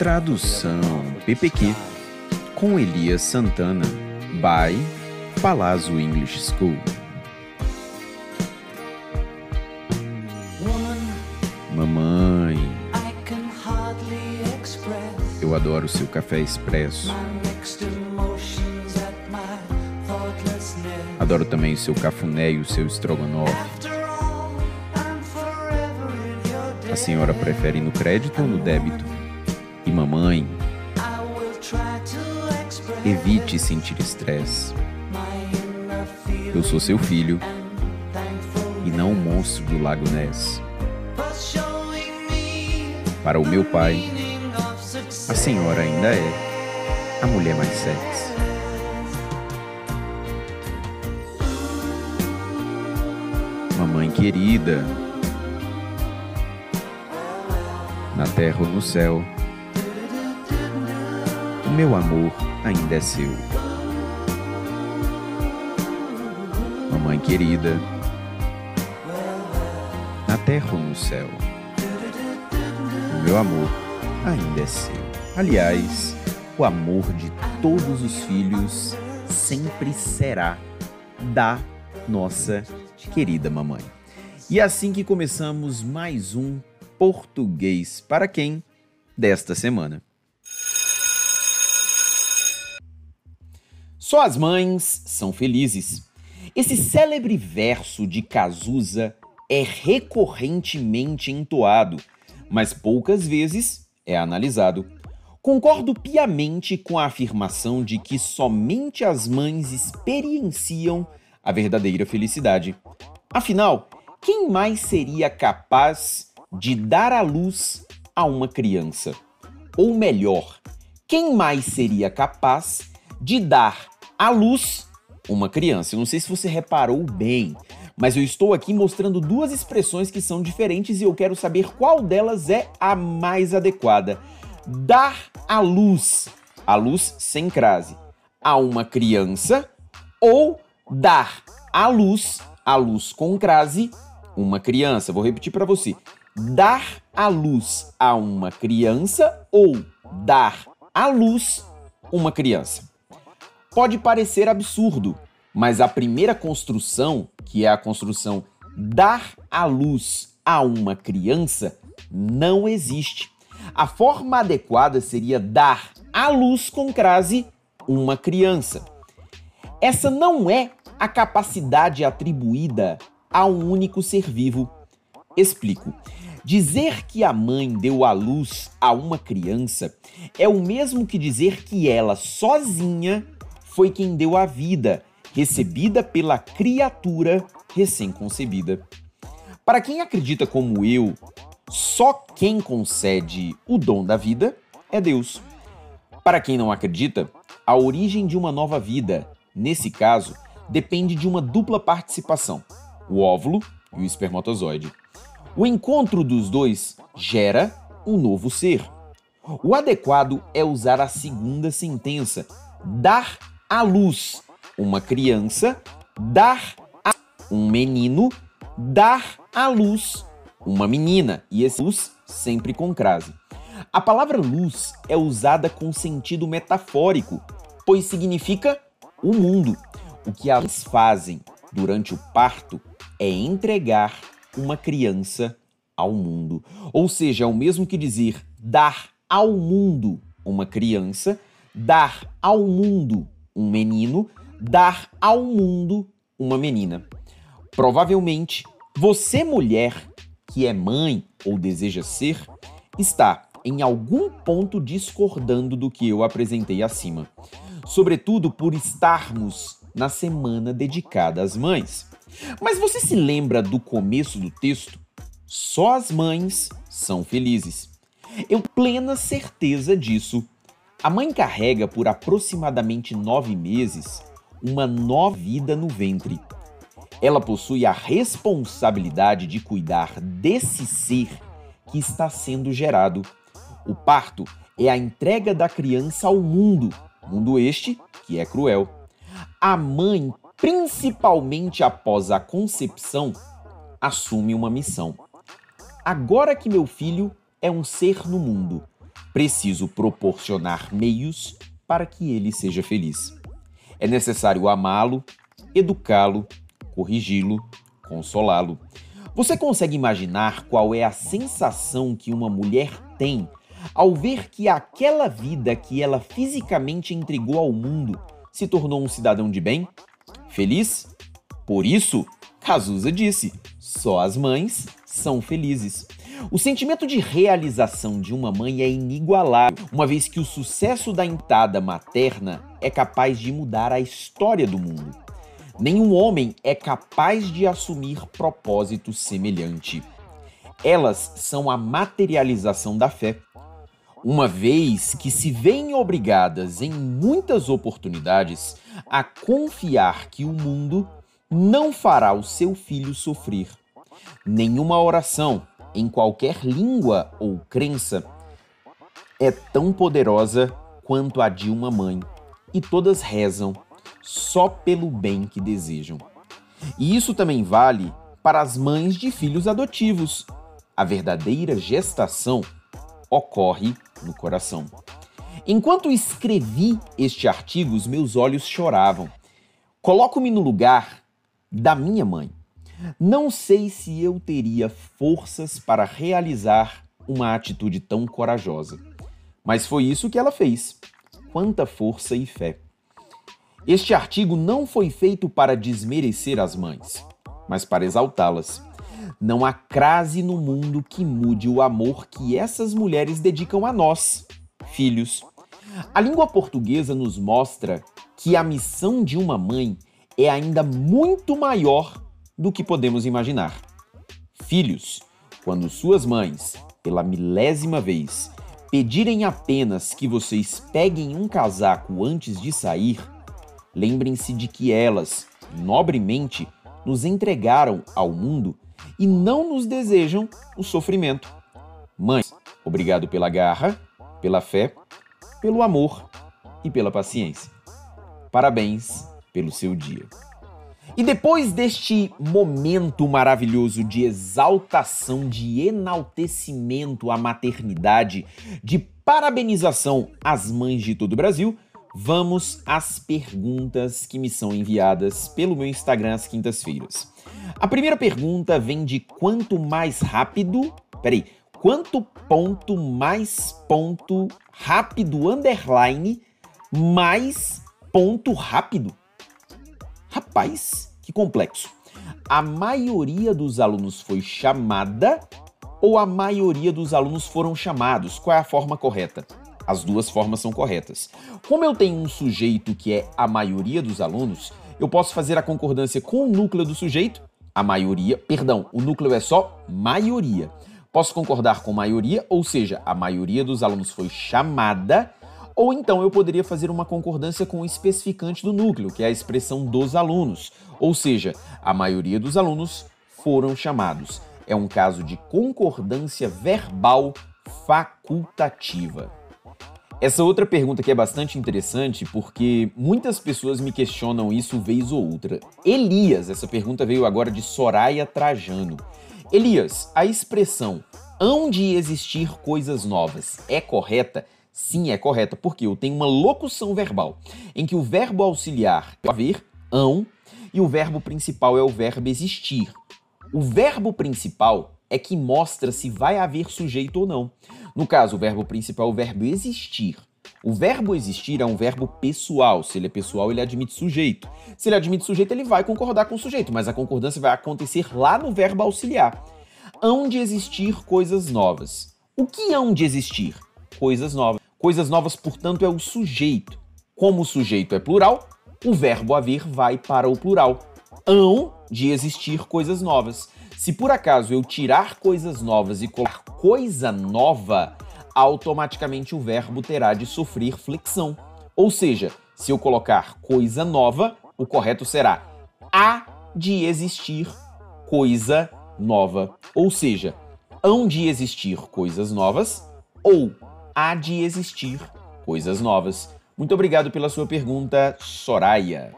Tradução PPQ com Elias Santana by Palazzo English School. Mamãe, eu adoro seu café expresso. Adoro também o seu cafuné e o seu estrogonofe. A senhora prefere no crédito ou no débito? E mamãe, evite sentir estresse. Eu sou seu filho e não o monstro do Lago Ness. Para o meu pai, a senhora ainda é a mulher mais sexy. Mamãe querida, na terra ou no céu, meu amor ainda é seu. Mamãe querida, na terra ou no céu, o meu amor ainda é seu. Aliás, o amor de todos os filhos sempre será da nossa querida mamãe. E é assim que começamos mais um Português para quem desta semana. Só as mães são felizes. Esse célebre verso de Cazuza é recorrentemente entoado, mas poucas vezes é analisado. Concordo piamente com a afirmação de que somente as mães experienciam a verdadeira felicidade. Afinal, quem mais seria capaz de dar à luz a uma criança? Ou melhor, quem mais seria capaz de dar à luz uma criança? Eu não sei se você reparou bem, mas eu estou aqui mostrando duas expressões que são diferentes e eu quero saber qual delas é a mais adequada. Dar à luz, a luz sem crase, a uma criança ou dar à luz, a luz com crase, uma criança. Vou repetir para você. Dar à luz a uma criança ou dar à luz uma criança. Pode parecer absurdo, mas a primeira construção, que é a construção dar à luz a uma criança, não existe. A forma adequada seria dar à luz com crase uma criança. Essa não é a capacidade atribuída a um único ser vivo. Explico. Dizer que a mãe deu à luz a uma criança é o mesmo que dizer que ela sozinha foi quem deu a vida, recebida pela criatura recém-concebida. Para quem acredita como eu, só quem concede o dom da vida é Deus. Para quem não acredita, a origem de uma nova vida, nesse caso, depende de uma dupla participação: o óvulo e o espermatozoide. O encontro dos dois gera um novo ser. O adequado é usar a segunda sentença: dar à luz uma criança, dar a um menino, dar à luz uma menina. E esse luz sempre com crase. A palavra luz é usada com sentido metafórico, pois significa o mundo. O que elas fazem durante o parto é entregar uma criança ao mundo. Ou seja, é o mesmo que dizer dar ao mundo uma criança, dar ao mundo um menino, dar ao mundo uma menina. Provavelmente, você, mulher que é mãe ou deseja ser, está em algum ponto discordando do que eu apresentei acima, sobretudo por estarmos na semana dedicada às mães. Mas você se lembra do começo do texto? Só as mães são felizes. Eu plena certeza disso. A mãe carrega por aproximadamente nove meses uma nova vida no ventre. Ela possui a responsabilidade de cuidar desse ser que está sendo gerado. O parto é a entrega da criança ao mundo, mundo este que é cruel. A mãe, principalmente após a concepção, assume uma missão. Agora que meu filho é um ser no mundo, preciso proporcionar meios para que ele seja feliz. É necessário amá-lo, educá-lo, corrigi-lo, consolá-lo. Você consegue imaginar qual é a sensação que uma mulher tem ao ver que aquela vida que ela fisicamente entregou ao mundo se tornou um cidadão de bem? Feliz? Por isso, Cazuza disse: só as mães são felizes. O sentimento de realização de uma mãe é inigualável, uma vez que o sucesso da entada materna é capaz de mudar a história do mundo. Nenhum homem é capaz de assumir propósito semelhante. Elas são a materialização da fé, uma vez que se veem obrigadas em muitas oportunidades a confiar que o mundo não fará o seu filho sofrer. Nenhuma oração, em qualquer língua ou crença, é tão poderosa quanto a de uma mãe, e todas rezam só pelo bem que desejam. E isso também vale para as mães de filhos adotivos. A verdadeira gestação ocorre no coração. Enquanto escrevi este artigo, os meus olhos choravam. Coloco-me no lugar da minha mãe. Não sei se eu teria forças para realizar uma atitude tão corajosa. Mas foi isso que ela fez. Quanta força e fé. Este artigo não foi feito para desmerecer as mães, mas para exaltá-las. Não há crase no mundo que mude o amor que essas mulheres dedicam a nós, filhos. A língua portuguesa nos mostra que a missão de uma mãe é ainda muito maior do que podemos imaginar. Filhos, quando suas mães, pela milésima vez, pedirem apenas que vocês peguem um casaco antes de sair, lembrem-se de que elas, nobremente, nos entregaram ao mundo e não nos desejam o sofrimento. Mães, obrigado pela garra, pela fé, pelo amor e pela paciência. Parabéns pelo seu dia. E depois deste momento maravilhoso de exaltação, de enaltecimento à maternidade, de parabenização às mães de todo o Brasil, vamos às perguntas que me são enviadas pelo meu Instagram às quintas-feiras. A primeira pergunta vem de quanto mais rápido. Peraí. Quanto ponto mais ponto rápido underline mais ponto rápido? Rapaz, que complexo. A maioria dos alunos foi chamada ou a maioria dos alunos foram chamados? Qual é a forma correta? As duas formas são corretas. Como eu tenho um sujeito que é a maioria dos alunos, eu posso fazer a concordância com o núcleo do sujeito a maioria, perdão, o núcleo é só maioria. Posso concordar com maioria, ou seja, a maioria dos alunos foi chamada, ou então eu poderia fazer uma concordância com o especificante do núcleo, que é a expressão dos alunos, ou seja, a maioria dos alunos foram chamados. É um caso de concordância verbal facultativa. Essa outra pergunta aqui é bastante interessante porque muitas pessoas me questionam isso vez ou outra. Elias, essa pergunta veio agora de Soraya Trajano. Elias, a expressão hão de existir coisas novas é correta? Sim, é correta, porque eu tenho uma locução verbal em que o verbo auxiliar é haver, hão, e o verbo principal é o verbo existir. O verbo principal é que mostra se vai haver sujeito ou não. No caso, o verbo principal é o verbo existir. O verbo existir é um verbo pessoal. Se ele é pessoal, ele admite sujeito. Se ele admite sujeito, ele vai concordar com o sujeito, mas a concordância vai acontecer lá no verbo auxiliar. Hão de existir coisas novas. O que hão de existir? Coisas novas. Coisas novas, portanto, é o sujeito. Como o sujeito é plural, o verbo haver vai para o plural. Hão de existir coisas novas. Se por acaso eu tirar coisas novas e colocar coisa nova, automaticamente o verbo terá de sofrer flexão. Ou seja, se eu colocar coisa nova, o correto será há de existir coisa nova. Ou seja, hão de existir coisas novas ou há de existir coisas novas. Muito obrigado pela sua pergunta, Soraya.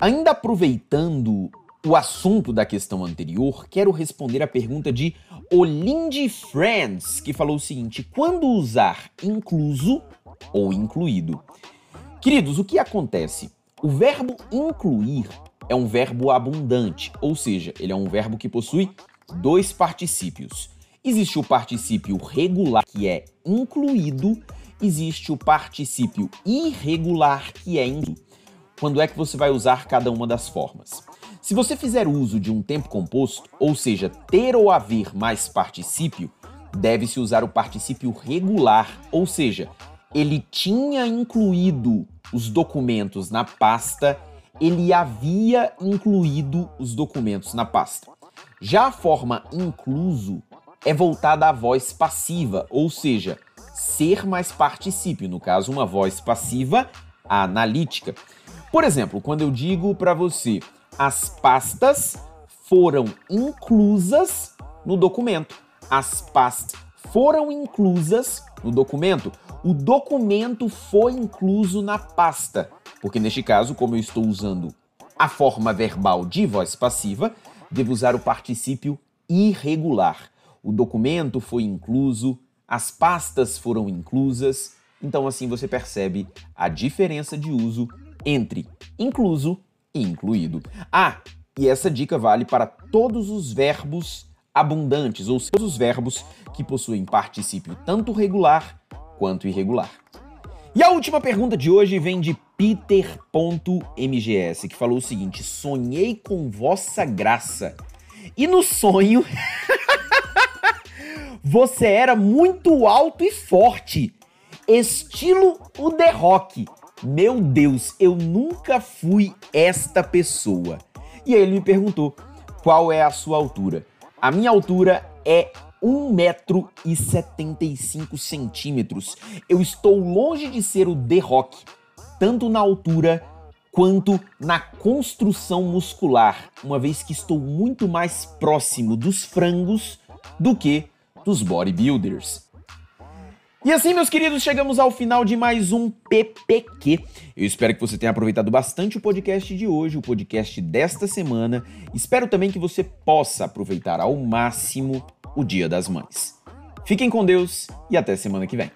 Ainda aproveitando o assunto da questão anterior, quero responder a pergunta de Olinde Friends, que falou o seguinte: quando usar incluso ou incluído? Queridos, o que acontece? O verbo incluir é um verbo abundante, ou seja, ele é um verbo que possui dois particípios. Existe o particípio regular, que é incluído, existe o particípio irregular, que é incluído. Quando é que você vai usar cada uma das formas? Se você fizer uso de um tempo composto, ou seja, ter ou haver mais particípio, deve-se usar o particípio regular, ou seja, ele tinha incluído os documentos na pasta, ele havia incluído os documentos na pasta. Já a forma incluso é voltada à voz passiva, ou seja, ser mais particípio, no caso, uma voz passiva analítica. Por exemplo, quando eu digo para você, as pastas foram inclusas no documento. As pastas foram inclusas no documento. O documento foi incluso na pasta, porque neste caso, como eu estou usando a forma verbal de voz passiva, devo usar o particípio irregular. O documento foi incluso, as pastas foram inclusas, então assim você percebe a diferença de uso entre incluso incluído. Ah, e essa dica vale para todos os verbos abundantes, ou todos os verbos que possuem particípio tanto regular quanto irregular. E a última pergunta de hoje vem de Peter.mgs, que falou o seguinte: Sonhei com vossa graça. E no sonho, você era muito alto e forte, estilo o The Rock. Meu Deus, eu nunca fui esta pessoa. E aí ele me perguntou: qual é a sua altura? A minha altura é 1,75m. Eu estou longe de ser o The Rock, tanto na altura quanto na construção muscular, uma vez que estou muito mais próximo dos frangos do que dos bodybuilders. E assim, meus queridos, chegamos ao final de mais um PPQ. Eu espero que você tenha aproveitado bastante o podcast de hoje, o podcast desta semana. Espero também que você possa aproveitar ao máximo o Dia das Mães. Fiquem com Deus e até semana que vem.